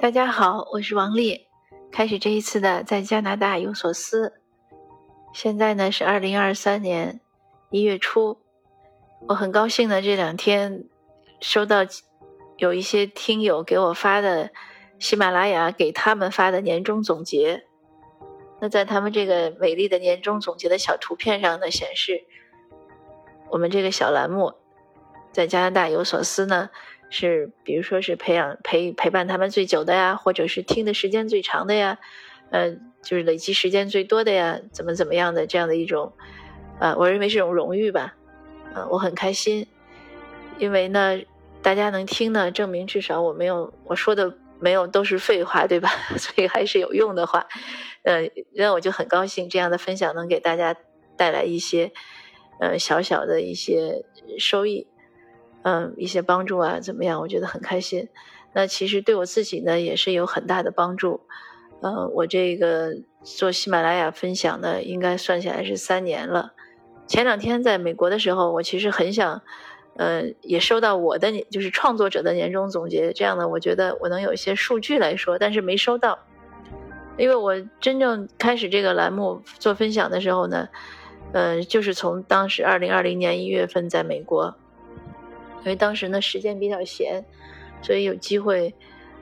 大家好，我是王丽。开始这一次的在加拿大有所思。现在呢是二零二三年一月初，我很高兴呢这两天收到有一些听友给我发的喜马拉雅给他们发的年终总结。那在他们这个美丽的年终总结的小图片上呢，显示我们这个小栏目在加拿大有所思呢。是，比如说是培养陪陪伴他们最久的呀，或者是听的时间最长的呀，呃，就是累积时间最多的呀，怎么怎么样的这样的一种，呃，我认为是一种荣誉吧，呃，我很开心，因为呢，大家能听呢，证明至少我没有我说的没有都是废话，对吧？所以还是有用的话，呃，那我就很高兴这样的分享能给大家带来一些，呃，小小的一些收益。嗯，一些帮助啊，怎么样？我觉得很开心。那其实对我自己呢，也是有很大的帮助。呃，我这个做喜马拉雅分享呢，应该算起来是三年了。前两天在美国的时候，我其实很想，呃，也收到我的就是创作者的年终总结，这样呢，我觉得我能有一些数据来说，但是没收到，因为我真正开始这个栏目做分享的时候呢，呃，就是从当时二零二零年一月份在美国。因为当时呢时间比较闲，所以有机会，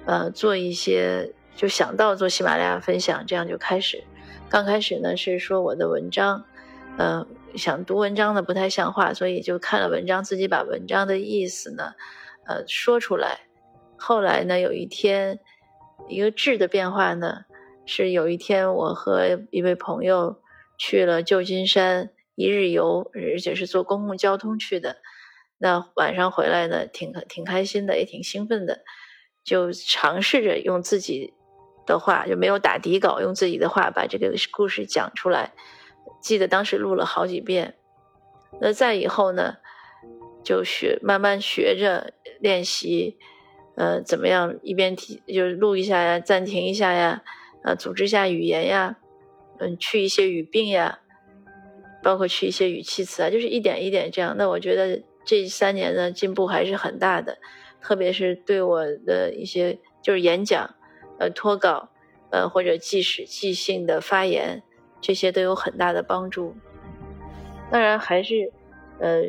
呃，做一些就想到做喜马拉雅分享，这样就开始。刚开始呢是说我的文章，呃，想读文章呢不太像话，所以就看了文章，自己把文章的意思呢，呃，说出来。后来呢有一天，一个质的变化呢，是有一天我和一位朋友去了旧金山一日游，而且是坐公共交通去的。那晚上回来呢，挺挺开心的，也挺兴奋的，就尝试着用自己的话，就没有打底稿，用自己的话把这个故事讲出来。记得当时录了好几遍。那再以后呢，就学慢慢学着练习，呃，怎么样一边提就录一下呀，暂停一下呀，呃，组织一下语言呀，嗯，去一些语病呀，包括去一些语气词啊，就是一点一点这样。那我觉得。这三年呢，进步还是很大的，特别是对我的一些就是演讲、呃脱稿、呃或者即时即兴的发言，这些都有很大的帮助。当然还是呃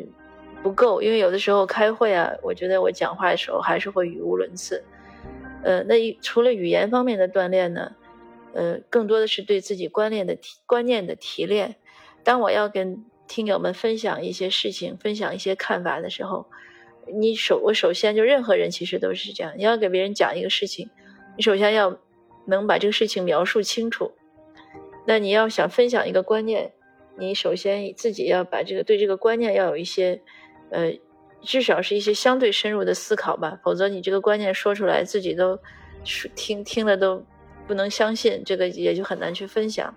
不够，因为有的时候开会啊，我觉得我讲话的时候还是会语无伦次。呃，那一除了语言方面的锻炼呢，呃，更多的是对自己观念的提观念的提炼。当我要跟听友们分享一些事情，分享一些看法的时候，你首我首先就任何人其实都是这样。你要给别人讲一个事情，你首先要能把这个事情描述清楚。那你要想分享一个观念，你首先自己要把这个对这个观念要有一些，呃，至少是一些相对深入的思考吧。否则你这个观念说出来，自己都听听了都不能相信，这个也就很难去分享。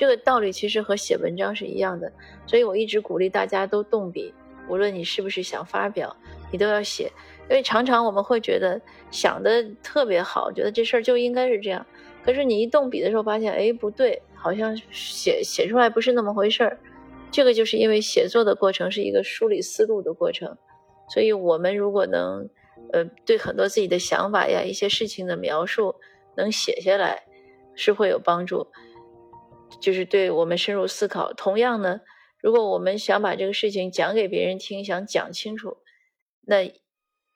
这个道理其实和写文章是一样的，所以我一直鼓励大家都动笔，无论你是不是想发表，你都要写。因为常常我们会觉得想的特别好，觉得这事儿就应该是这样，可是你一动笔的时候发现，哎，不对，好像写写出来不是那么回事儿。这个就是因为写作的过程是一个梳理思路的过程，所以我们如果能，呃，对很多自己的想法呀、一些事情的描述能写下来，是会有帮助。就是对我们深入思考。同样呢，如果我们想把这个事情讲给别人听，想讲清楚，那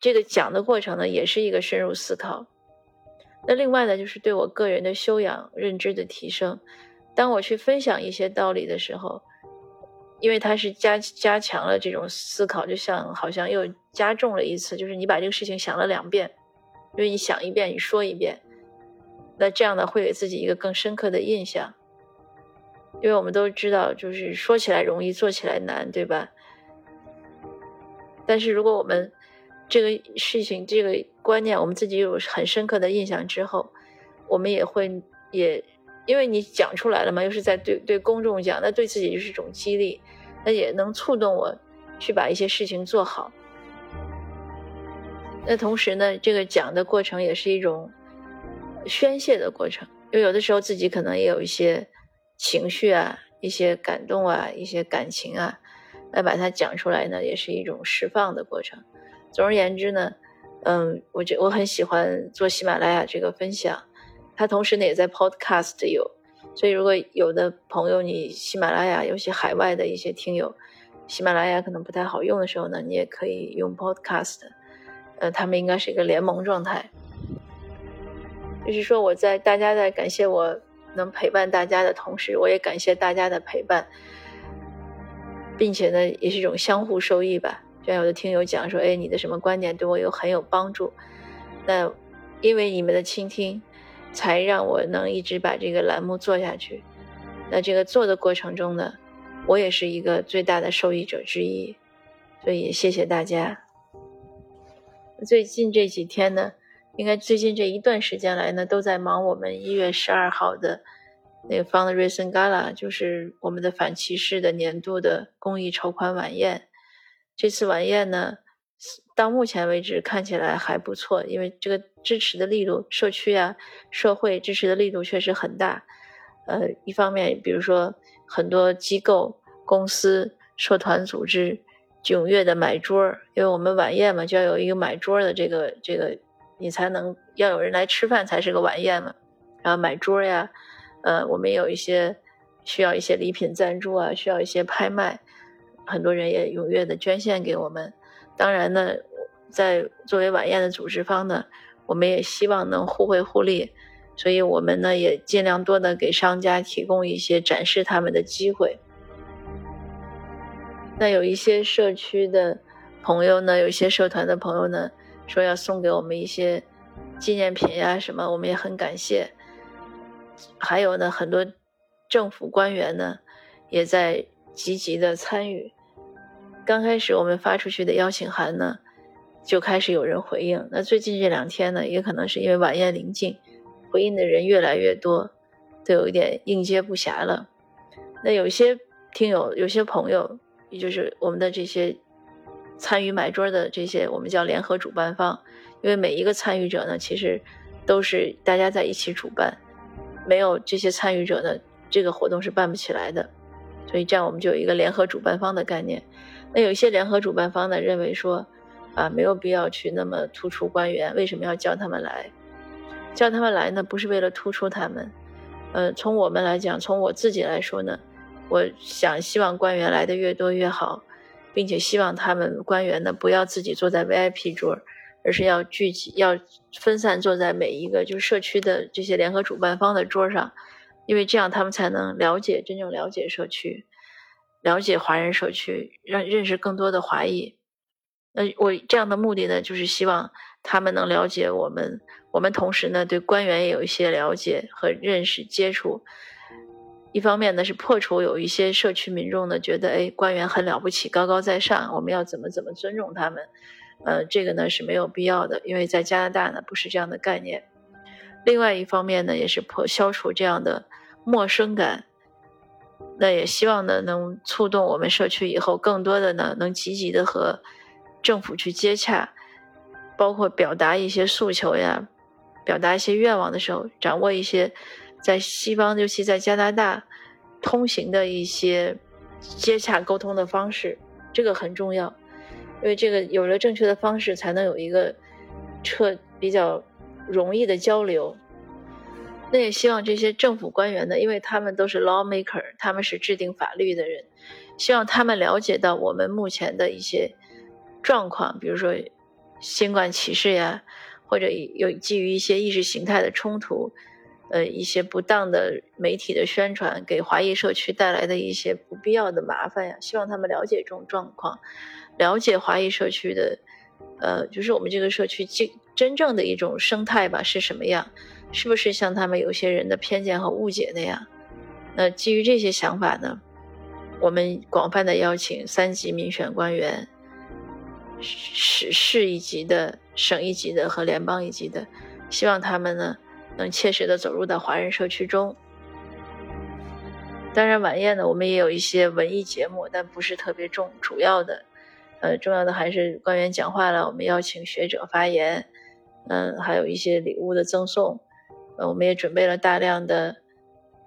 这个讲的过程呢，也是一个深入思考。那另外呢，就是对我个人的修养、认知的提升。当我去分享一些道理的时候，因为它是加加强了这种思考，就像好像又加重了一次，就是你把这个事情想了两遍，因为你想一遍，你说一遍，那这样呢，会给自己一个更深刻的印象。因为我们都知道，就是说起来容易，做起来难，对吧？但是如果我们这个事情、这个观念，我们自己有很深刻的印象之后，我们也会也，因为你讲出来了嘛，又是在对对公众讲，那对自己就是一种激励，那也能触动我去把一些事情做好。那同时呢，这个讲的过程也是一种宣泄的过程，因为有的时候自己可能也有一些。情绪啊，一些感动啊，一些感情啊，来把它讲出来呢，也是一种释放的过程。总而言之呢，嗯，我觉我很喜欢做喜马拉雅这个分享，它同时呢也在 Podcast 有，所以如果有的朋友你喜马拉雅尤其海外的一些听友，喜马拉雅可能不太好用的时候呢，你也可以用 Podcast，呃，他们应该是一个联盟状态，就是说我在大家在感谢我能陪伴大家的同时，我也感谢大家的陪伴，并且呢也是一种相互受益吧。像有的听友讲说，哎，你的什么观点对我有很有帮助？那因为你们的倾听，才让我能一直把这个栏目做下去。那这个做的过程中呢，我也是一个最大的受益者之一，所以也谢谢大家。最近这几天呢，应该最近这一段时间来呢，都在忙我们一月十二号的那个 Fundraising Gala，就是我们的反歧视的年度的公益筹款晚宴。这次晚宴呢，到目前为止看起来还不错，因为这个支持的力度，社区啊、社会支持的力度确实很大。呃，一方面，比如说很多机构、公司、社团组织踊跃的买桌，因为我们晚宴嘛，就要有一个买桌的这个这个，你才能要有人来吃饭才是个晚宴嘛。然后买桌呀，呃，我们也有一些需要一些礼品赞助啊，需要一些拍卖。很多人也踊跃的捐献给我们，当然呢，在作为晚宴的组织方呢，我们也希望能互惠互利，所以我们呢也尽量多的给商家提供一些展示他们的机会。那有一些社区的朋友呢，有一些社团的朋友呢，说要送给我们一些纪念品呀什么，我们也很感谢。还有呢，很多政府官员呢，也在。积极的参与，刚开始我们发出去的邀请函呢，就开始有人回应。那最近这两天呢，也可能是因为晚宴临近，回应的人越来越多，都有一点应接不暇了。那有些听友、有些朋友，也就是我们的这些参与买桌的这些，我们叫联合主办方，因为每一个参与者呢，其实都是大家在一起主办，没有这些参与者呢，这个活动是办不起来的。所以这样我们就有一个联合主办方的概念。那有一些联合主办方呢认为说，啊没有必要去那么突出官员，为什么要叫他们来？叫他们来呢不是为了突出他们，呃从我们来讲，从我自己来说呢，我想希望官员来的越多越好，并且希望他们官员呢不要自己坐在 VIP 桌，而是要聚集要分散坐在每一个就社区的这些联合主办方的桌上。因为这样，他们才能了解真正了解社区，了解华人社区，让认识更多的华裔。那我这样的目的呢，就是希望他们能了解我们，我们同时呢，对官员也有一些了解和认识接触。一方面呢，是破除有一些社区民众呢觉得，哎，官员很了不起，高高在上，我们要怎么怎么尊重他们？呃，这个呢是没有必要的，因为在加拿大呢不是这样的概念。另外一方面呢，也是破消除这样的陌生感。那也希望呢，能触动我们社区以后更多的呢，能积极的和政府去接洽，包括表达一些诉求呀，表达一些愿望的时候，掌握一些在西方，尤其在加拿大通行的一些接洽沟通的方式，这个很重要，因为这个有了正确的方式，才能有一个彻比较。容易的交流，那也希望这些政府官员呢，因为他们都是 lawmaker，他们是制定法律的人，希望他们了解到我们目前的一些状况，比如说新冠歧视呀，或者有基于一些意识形态的冲突，呃，一些不当的媒体的宣传给华裔社区带来的一些不必要的麻烦呀，希望他们了解这种状况，了解华裔社区的。呃，就是我们这个社区真真正的一种生态吧，是什么样？是不是像他们有些人的偏见和误解那样？那基于这些想法呢，我们广泛的邀请三级民选官员，市市一级的、省一级的和联邦一级的，希望他们呢能切实的走入到华人社区中。当然，晚宴呢，我们也有一些文艺节目，但不是特别重主要的。呃，重要的还是官员讲话了，我们邀请学者发言，嗯，还有一些礼物的赠送，呃，我们也准备了大量的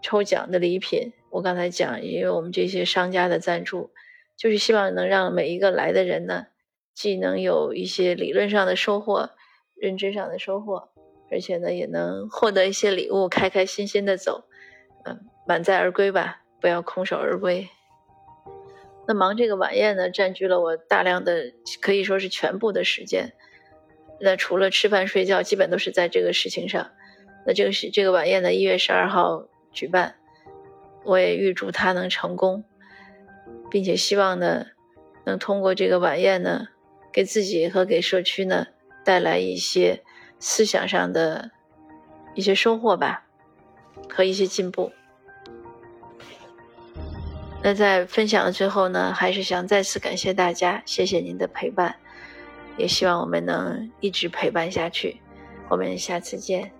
抽奖的礼品。我刚才讲，因为我们这些商家的赞助，就是希望能让每一个来的人呢，既能有一些理论上的收获，认知上的收获，而且呢，也能获得一些礼物，开开心心的走，嗯，满载而归吧，不要空手而归。那忙这个晚宴呢，占据了我大量的，可以说是全部的时间。那除了吃饭睡觉，基本都是在这个事情上。那这个是这个晚宴呢，一月十二号举办，我也预祝他能成功，并且希望呢，能通过这个晚宴呢，给自己和给社区呢带来一些思想上的一些收获吧，和一些进步。那在分享的最后呢，还是想再次感谢大家，谢谢您的陪伴，也希望我们能一直陪伴下去。我们下次见。